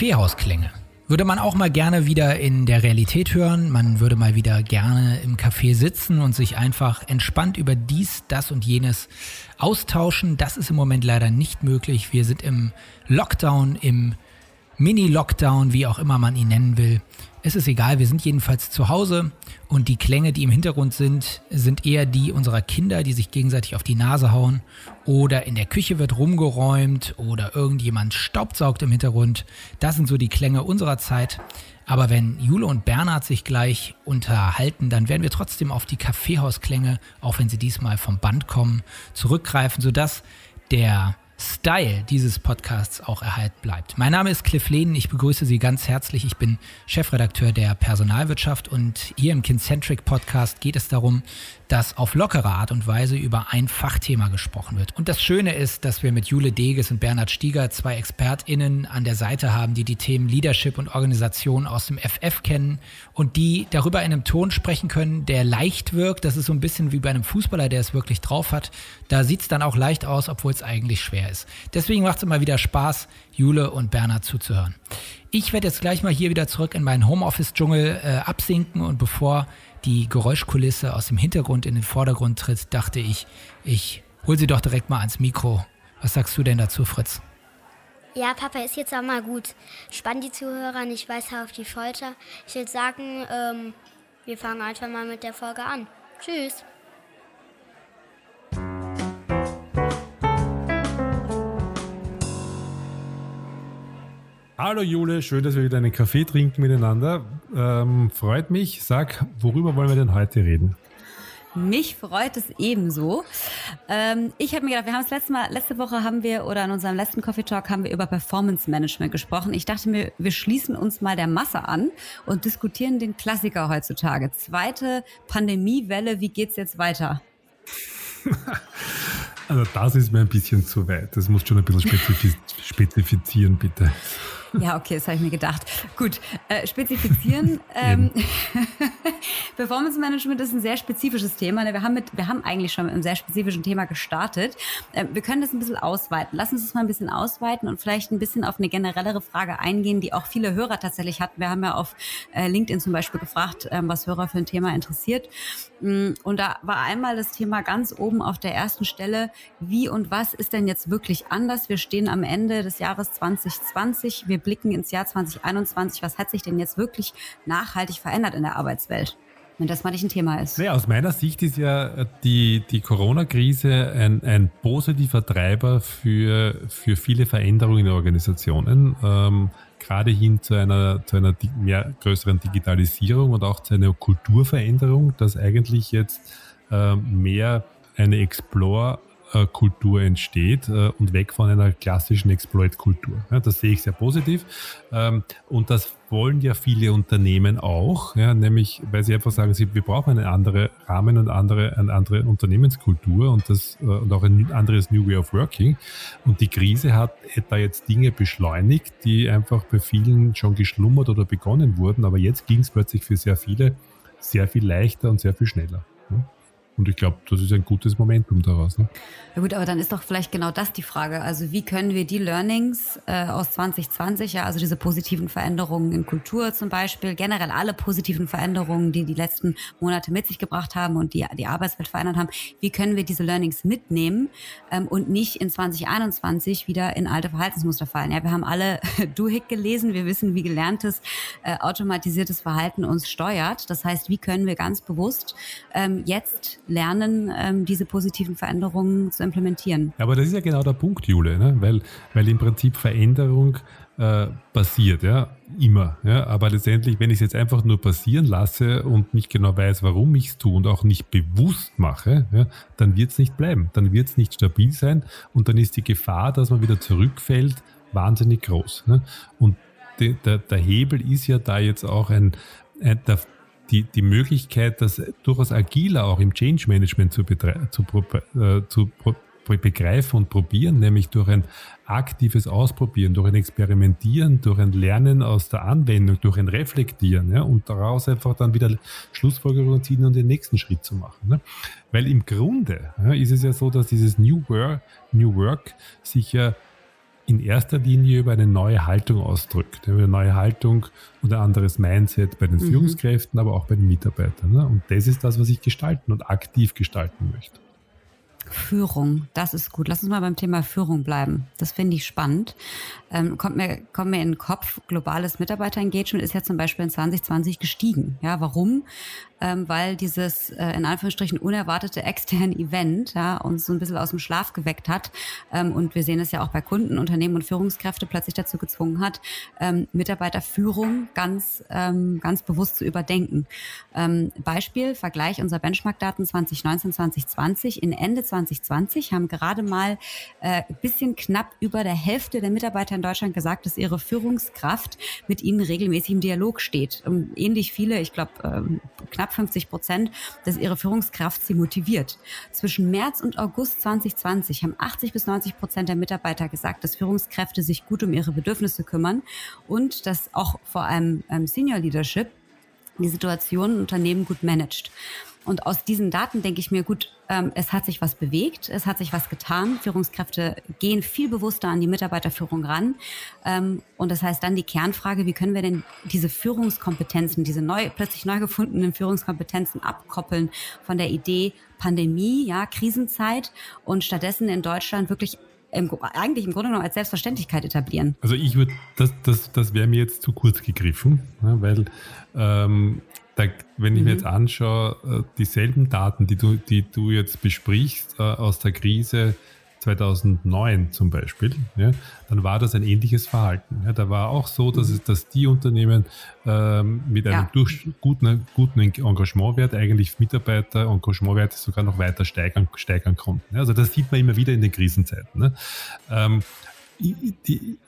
Kaffeehausklänge. Würde man auch mal gerne wieder in der Realität hören. Man würde mal wieder gerne im Café sitzen und sich einfach entspannt über dies, das und jenes austauschen. Das ist im Moment leider nicht möglich. Wir sind im Lockdown, im Mini-Lockdown, wie auch immer man ihn nennen will. Es ist egal, wir sind jedenfalls zu Hause und die Klänge, die im Hintergrund sind, sind eher die unserer Kinder, die sich gegenseitig auf die Nase hauen oder in der Küche wird rumgeräumt oder irgendjemand staubsaugt im Hintergrund. Das sind so die Klänge unserer Zeit. Aber wenn Jule und Bernhard sich gleich unterhalten, dann werden wir trotzdem auf die Kaffeehausklänge, auch wenn sie diesmal vom Band kommen, zurückgreifen, sodass der Style dieses Podcasts auch erhalten bleibt. Mein Name ist Cliff Lehnen, ich begrüße Sie ganz herzlich. Ich bin Chefredakteur der Personalwirtschaft und hier im Kincentric Podcast geht es darum, dass auf lockere Art und Weise über ein Fachthema gesprochen wird. Und das Schöne ist, dass wir mit Jule Deges und Bernhard Stieger zwei ExpertInnen an der Seite haben, die die Themen Leadership und Organisation aus dem FF kennen und die darüber in einem Ton sprechen können, der leicht wirkt. Das ist so ein bisschen wie bei einem Fußballer, der es wirklich drauf hat. Da sieht es dann auch leicht aus, obwohl es eigentlich schwer ist. Deswegen macht es immer wieder Spaß, Jule und Bernhard zuzuhören. Ich werde jetzt gleich mal hier wieder zurück in meinen Homeoffice-Dschungel äh, absinken und bevor die Geräuschkulisse aus dem Hintergrund in den Vordergrund tritt, dachte ich, ich hol sie doch direkt mal ans Mikro. Was sagst du denn dazu, Fritz? Ja, Papa, ist jetzt auch mal gut. Spann die Zuhörer nicht weiter auf die Folter. Ich würde sagen, ähm, wir fangen einfach mal mit der Folge an. Tschüss. Hallo Jule, schön, dass wir wieder einen Kaffee trinken miteinander. Ähm, freut mich. Sag, worüber wollen wir denn heute reden? Mich freut es ebenso. Ähm, ich habe mir gedacht, wir haben es letzte Mal, letzte Woche haben wir oder in unserem letzten Coffee Talk haben wir über Performance Management gesprochen. Ich dachte mir, wir schließen uns mal der Masse an und diskutieren den Klassiker heutzutage. Zweite Pandemiewelle, wie geht's jetzt weiter? also das ist mir ein bisschen zu weit. Das muss schon ein bisschen spezifizieren, bitte. Ja, okay, das habe ich mir gedacht. Gut, äh, spezifizieren. ähm, Performance Management ist ein sehr spezifisches Thema. Ne? Wir haben, mit, wir haben eigentlich schon mit einem sehr spezifischen Thema gestartet. Äh, wir können das ein bisschen ausweiten. Lass uns das mal ein bisschen ausweiten und vielleicht ein bisschen auf eine generellere Frage eingehen, die auch viele Hörer tatsächlich hatten. Wir haben ja auf äh, LinkedIn zum Beispiel gefragt, ähm, was Hörer für ein Thema interessiert. Mm, und da war einmal das Thema ganz oben auf der ersten Stelle, wie und was ist denn jetzt wirklich anders? Wir stehen am Ende des Jahres 2020. Wir blicken ins Jahr 2021. Was hat sich denn jetzt wirklich nachhaltig verändert in der Arbeitswelt? wenn das mal nicht ein Thema ist. Naja, aus meiner Sicht ist ja die, die Corona-Krise ein, ein positiver Treiber für, für viele Veränderungen in Organisationen. Ähm, gerade hin zu einer, zu einer mehr größeren Digitalisierung und auch zu einer Kulturveränderung, dass eigentlich jetzt äh, mehr eine Explore Kultur entsteht äh, und weg von einer klassischen Exploit-Kultur. das sehe ich sehr positiv. Ähm, und das wollen ja viele Unternehmen auch, nämlich weil sie einfach sagen, wir brauchen einen anderen Rahmen und andere, eine andere Unternehmenskultur und, das, äh, und auch ein anderes New Way of Working. Und die Krise hat da jetzt Dinge beschleunigt, die einfach bei vielen schon geschlummert oder begonnen wurden. Aber jetzt ging es plötzlich für sehr viele sehr viel leichter und sehr viel schneller. Und ich glaube, das ist ein gutes Momentum daraus. Ne? Ja gut, aber dann ist doch vielleicht genau das die Frage. Also wie können wir die Learnings äh, aus 2020, ja, also diese positiven Veränderungen in Kultur zum Beispiel, generell alle positiven Veränderungen, die die letzten Monate mit sich gebracht haben und die die Arbeitswelt verändert haben, wie können wir diese Learnings mitnehmen ähm, und nicht in 2021 wieder in alte Verhaltensmuster fallen? Ja, wir haben alle Duhigg gelesen, wir wissen, wie gelerntes äh, automatisiertes Verhalten uns steuert. Das heißt, wie können wir ganz bewusst ähm, jetzt lernen, ähm, diese positiven Veränderungen zu implementieren. Aber das ist ja genau der Punkt, Jule, ne? weil, weil im Prinzip Veränderung äh, passiert, ja, immer. Ja? Aber letztendlich, wenn ich es jetzt einfach nur passieren lasse und nicht genau weiß, warum ich es tue und auch nicht bewusst mache, ja, dann wird es nicht bleiben. Dann wird es nicht stabil sein und dann ist die Gefahr, dass man wieder zurückfällt, wahnsinnig groß. Ne? Und de, der, der Hebel ist ja da jetzt auch ein, ein der die, die Möglichkeit, das durchaus agiler auch im Change Management zu, zu, äh, zu begreifen und probieren, nämlich durch ein aktives Ausprobieren, durch ein Experimentieren, durch ein Lernen aus der Anwendung, durch ein Reflektieren ja, und daraus einfach dann wieder Schlussfolgerungen ziehen und den nächsten Schritt zu machen. Ne? Weil im Grunde ja, ist es ja so, dass dieses New Work, New Work sich ja in erster Linie über eine neue Haltung ausdrückt. Über eine neue Haltung und ein anderes Mindset bei den mhm. Führungskräften, aber auch bei den Mitarbeitern. Ne? Und das ist das, was ich gestalten und aktiv gestalten möchte. Führung, das ist gut. Lass uns mal beim Thema Führung bleiben. Das finde ich spannend. Ähm, kommt, mir, kommt mir in den Kopf, globales Mitarbeiterengagement ist ja zum Beispiel in 2020 gestiegen. Ja, warum? Ähm, weil dieses äh, in Anführungsstrichen unerwartete externe Event ja, uns so ein bisschen aus dem Schlaf geweckt hat. Ähm, und wir sehen es ja auch bei Kunden, Unternehmen und Führungskräfte plötzlich dazu gezwungen hat, ähm, Mitarbeiterführung ganz, ähm, ganz bewusst zu überdenken. Ähm, Beispiel, Vergleich unserer Benchmark-Daten 2019, 2020. In Ende 2020 haben gerade mal äh, bisschen knapp über der Hälfte der Mitarbeiter in Deutschland gesagt, dass ihre Führungskraft mit ihnen regelmäßig im Dialog steht. Ähm, ähnlich viele, ich glaube ähm, knapp knapp 50 Prozent, dass ihre Führungskraft sie motiviert. Zwischen März und August 2020 haben 80 bis 90 Prozent der Mitarbeiter gesagt, dass Führungskräfte sich gut um ihre Bedürfnisse kümmern und dass auch vor allem ähm, Senior Leadership die Situation im Unternehmen gut managt. Und aus diesen Daten denke ich mir, gut, ähm, es hat sich was bewegt, es hat sich was getan. Führungskräfte gehen viel bewusster an die Mitarbeiterführung ran. Ähm, und das heißt dann die Kernfrage, wie können wir denn diese Führungskompetenzen, diese neu, plötzlich neu gefundenen Führungskompetenzen abkoppeln von der Idee Pandemie, ja, Krisenzeit und stattdessen in Deutschland wirklich im, eigentlich im Grunde genommen als Selbstverständlichkeit etablieren. Also ich würde, das, das, das wäre mir jetzt zu kurz gegriffen, weil ähm, da, wenn ich mhm. mir jetzt anschaue, äh, dieselben Daten, die du, die du jetzt besprichst äh, aus der Krise 2009 zum Beispiel, ja, dann war das ein ähnliches Verhalten. Ja, da war auch so, dass, mhm. es, dass die Unternehmen ähm, mit einem ja. durch, guten, guten Engagementwert eigentlich Mitarbeiter Engagementwerte sogar noch weiter steigern, steigern konnten. Also das sieht man immer wieder in den Krisenzeiten. Ne? Ähm, die,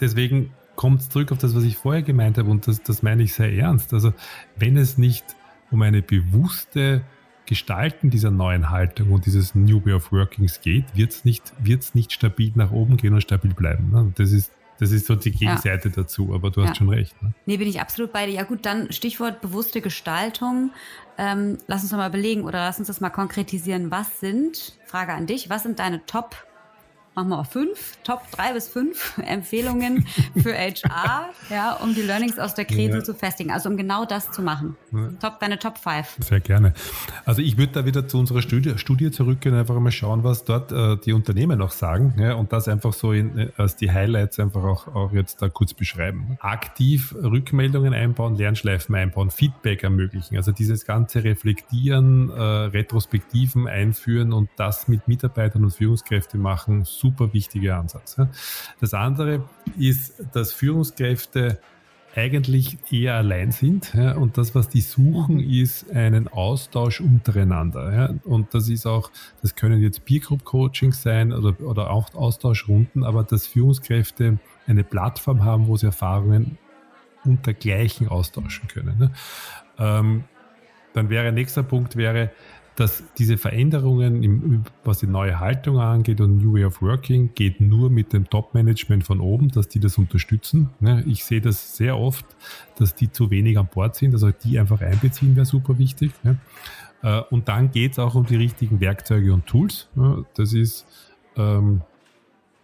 deswegen kommt zurück auf das, was ich vorher gemeint habe und das, das meine ich sehr ernst. Also wenn es nicht um eine bewusste Gestalten dieser neuen Haltung und dieses New Way of Workings geht, wird es nicht, wird's nicht stabil nach oben gehen und stabil bleiben. Ne? Das ist das ist so die Gegenseite ja. dazu, aber du hast ja. schon recht. Ne? Nee, bin ich absolut bei dir. Ja gut, dann Stichwort bewusste Gestaltung. Ähm, lass uns doch mal belegen oder lass uns das mal konkretisieren. Was sind, Frage an dich, was sind deine Top machen wir auch fünf, Top drei bis fünf Empfehlungen für HR, ja, um die Learnings aus der Krise ja. zu festigen. Also um genau das zu machen. Ja. Top, deine Top 5. Sehr gerne. Also ich würde da wieder zu unserer Studie, Studie zurückgehen, einfach mal schauen, was dort äh, die Unternehmen noch sagen ja, und das einfach so in, äh, als die Highlights einfach auch, auch jetzt da kurz beschreiben. Aktiv Rückmeldungen einbauen, Lernschleifen einbauen, Feedback ermöglichen. Also dieses ganze Reflektieren, äh, Retrospektiven einführen und das mit Mitarbeitern und Führungskräften machen, super super wichtiger Ansatz. Das andere ist, dass Führungskräfte eigentlich eher allein sind. Und das, was die suchen, ist einen Austausch untereinander. Und das ist auch, das können jetzt Peer Group Coachings sein oder, oder auch Austauschrunden, aber dass Führungskräfte eine Plattform haben, wo sie Erfahrungen unter Gleichen austauschen können. Ne. Ähm, dann wäre nächster Punkt wäre, dass diese Veränderungen, im, was die neue Haltung angeht und New Way of Working, geht nur mit dem Top-Management von oben, dass die das unterstützen. Ich sehe das sehr oft, dass die zu wenig an Bord sind, also die einfach einbeziehen wäre super wichtig. Äh, und dann geht es auch um die richtigen Werkzeuge und Tools. Das ist ähm,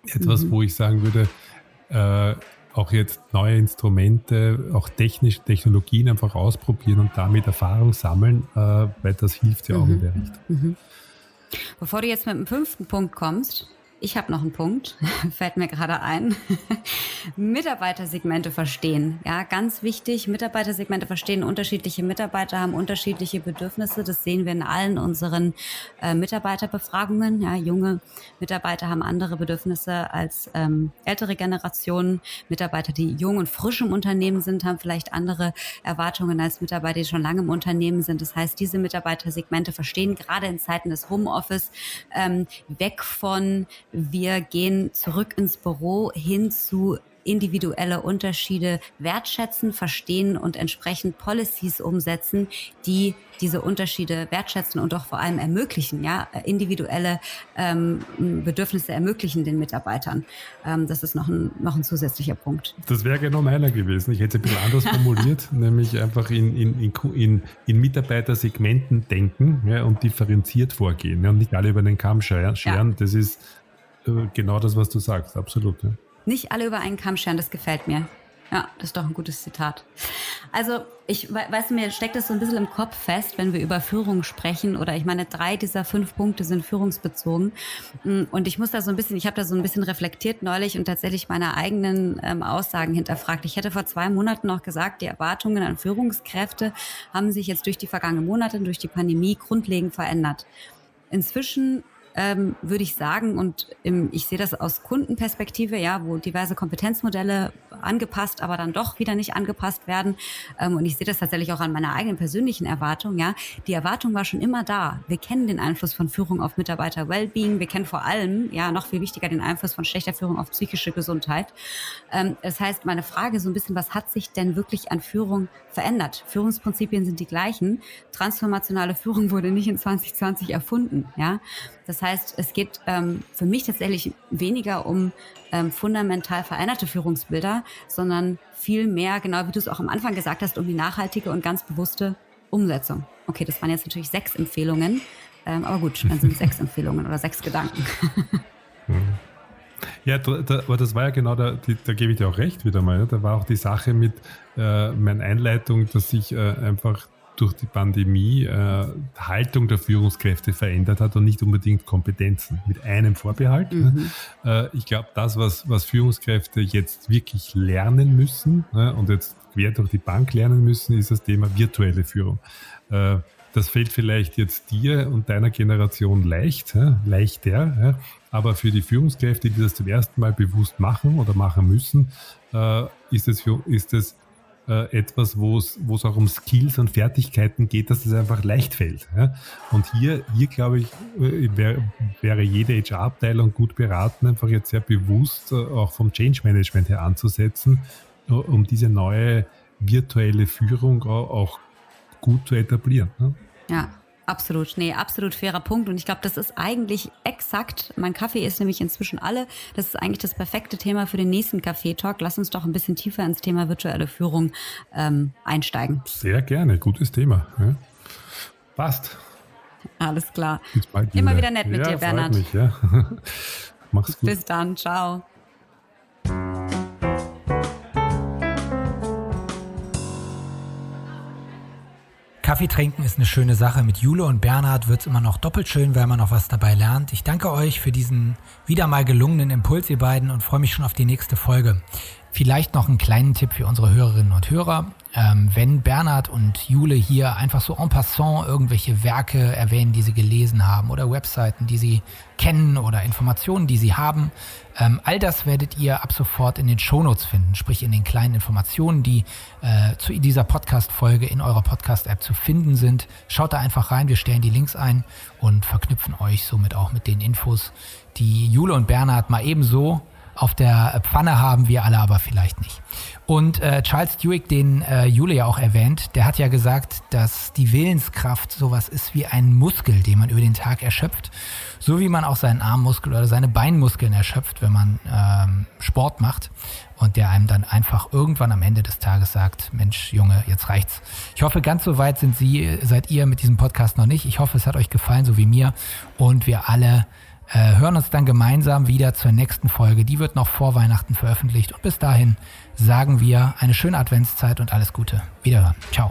etwas, mhm. wo ich sagen würde, äh, auch jetzt neue Instrumente, auch technische Technologien einfach ausprobieren und damit Erfahrung sammeln, äh, weil das hilft ja auch mhm. in der Richtung. Mhm. Bevor du jetzt mit dem fünften Punkt kommst, ich habe noch einen Punkt, fällt mir gerade ein. Mitarbeitersegmente verstehen. Ja, ganz wichtig. Mitarbeitersegmente verstehen. Unterschiedliche Mitarbeiter haben unterschiedliche Bedürfnisse. Das sehen wir in allen unseren äh, Mitarbeiterbefragungen. Ja, junge Mitarbeiter haben andere Bedürfnisse als ähm, ältere Generationen. Mitarbeiter, die jung und frisch im Unternehmen sind, haben vielleicht andere Erwartungen als Mitarbeiter, die schon lange im Unternehmen sind. Das heißt, diese Mitarbeitersegmente verstehen gerade in Zeiten des Homeoffice ähm, weg von wir gehen zurück ins Büro hin zu individuelle Unterschiede wertschätzen, verstehen und entsprechend Policies umsetzen, die diese Unterschiede wertschätzen und auch vor allem ermöglichen, ja, individuelle ähm, Bedürfnisse ermöglichen den Mitarbeitern. Ähm, das ist noch ein, noch ein zusätzlicher Punkt. Das wäre genau meiner gewesen. Ich hätte es ein bisschen anders formuliert, nämlich einfach in, in, in, in, Mitarbeitersegmenten denken ja, und differenziert vorgehen ja, und nicht alle über den Kamm scheren. Ja. Das ist genau das, was du sagst, absolut. Ja. Nicht alle über einen Kamm scheren, das gefällt mir. Ja, das ist doch ein gutes Zitat. Also, ich weiß, mir steckt das so ein bisschen im Kopf fest, wenn wir über Führung sprechen. Oder ich meine, drei dieser fünf Punkte sind führungsbezogen. Mm, und ich muss da so ein bisschen, ich habe da so ein bisschen reflektiert neulich und tatsächlich meine eigenen ähm, Aussagen hinterfragt. Ich hätte vor zwei Monaten noch gesagt, die Erwartungen an Führungskräfte haben sich jetzt durch die vergangenen Monate, durch die Pandemie grundlegend verändert. Inzwischen ähm, würde ich sagen, und im, ich sehe das aus Kundenperspektive, ja, wo diverse Kompetenzmodelle angepasst, aber dann doch wieder nicht angepasst werden. Ähm, und ich sehe das tatsächlich auch an meiner eigenen persönlichen Erwartung, ja. Die Erwartung war schon immer da. Wir kennen den Einfluss von Führung auf Mitarbeiter Wellbeing. Wir kennen vor allem, ja, noch viel wichtiger den Einfluss von schlechter Führung auf psychische Gesundheit. Ähm, das heißt, meine Frage so ein bisschen, was hat sich denn wirklich an Führung verändert? Führungsprinzipien sind die gleichen. Transformationale Führung wurde nicht in 2020 erfunden, ja. Das heißt, es geht ähm, für mich tatsächlich weniger um ähm, fundamental veränderte Führungsbilder, sondern viel mehr, genau wie du es auch am Anfang gesagt hast, um die nachhaltige und ganz bewusste Umsetzung. Okay, das waren jetzt natürlich sechs Empfehlungen, ähm, aber gut, dann sind es sechs Empfehlungen oder sechs Gedanken. Ja, da, da, aber das war ja genau, da, die, da gebe ich dir auch recht wieder mal. Ne? Da war auch die Sache mit äh, meiner Einleitung, dass ich äh, einfach durch die Pandemie äh, Haltung der Führungskräfte verändert hat und nicht unbedingt Kompetenzen. Mit einem Vorbehalt. Ne? Mhm. Äh, ich glaube, das, was, was Führungskräfte jetzt wirklich lernen müssen ne, und jetzt quer durch die Bank lernen müssen, ist das Thema virtuelle Führung. Äh, das fällt vielleicht jetzt dir und deiner Generation leicht, ja, leichter, ja, aber für die Führungskräfte, die das zum ersten Mal bewusst machen oder machen müssen, äh, ist es, ist es äh, etwas, wo es, auch um Skills und Fertigkeiten geht, dass es einfach leicht fällt. Ja? Und hier, hier glaube ich, äh, wär, wäre jede HR-Abteilung gut beraten, einfach jetzt sehr bewusst äh, auch vom Change Management her anzusetzen, um diese neue virtuelle Führung auch, auch gut zu etablieren. Ne? Ja, Absolut, nee, absolut fairer Punkt. Und ich glaube, das ist eigentlich exakt, mein Kaffee ist nämlich inzwischen alle. Das ist eigentlich das perfekte Thema für den nächsten Kaffee-Talk. Lass uns doch ein bisschen tiefer ins Thema virtuelle Führung ähm, einsteigen. Sehr gerne, gutes Thema. Ja. Passt. Alles klar. Immer wieder. wieder nett mit ja, dir, Bernhard. Mich, ja. Mach's gut. Bis dann, ciao. Kaffee trinken ist eine schöne Sache. Mit Jule und Bernhard wird es immer noch doppelt schön, weil man noch was dabei lernt. Ich danke euch für diesen wieder mal gelungenen Impuls, ihr beiden, und freue mich schon auf die nächste Folge. Vielleicht noch einen kleinen Tipp für unsere Hörerinnen und Hörer. Ähm, wenn Bernhard und Jule hier einfach so en passant irgendwelche Werke erwähnen, die sie gelesen haben oder Webseiten, die sie kennen oder Informationen, die sie haben, ähm, all das werdet ihr ab sofort in den Shownotes finden, sprich in den kleinen Informationen, die äh, zu dieser Podcast-Folge in eurer Podcast-App zu finden sind. Schaut da einfach rein, wir stellen die Links ein und verknüpfen euch somit auch mit den Infos, die Jule und Bernhard mal ebenso auf der Pfanne haben wir alle aber vielleicht nicht. Und äh, Charles Duick, den äh, Jule ja auch erwähnt, der hat ja gesagt, dass die Willenskraft sowas ist wie ein Muskel, den man über den Tag erschöpft. So wie man auch seinen Armmuskel oder seine Beinmuskeln erschöpft, wenn man ähm, Sport macht. Und der einem dann einfach irgendwann am Ende des Tages sagt, Mensch, Junge, jetzt reicht's. Ich hoffe, ganz so weit sind Sie, seid ihr mit diesem Podcast noch nicht. Ich hoffe, es hat euch gefallen, so wie mir. Und wir alle äh, hören uns dann gemeinsam wieder zur nächsten Folge. Die wird noch vor Weihnachten veröffentlicht. Und bis dahin sagen wir eine schöne Adventszeit und alles Gute. Wiederhören. Ciao.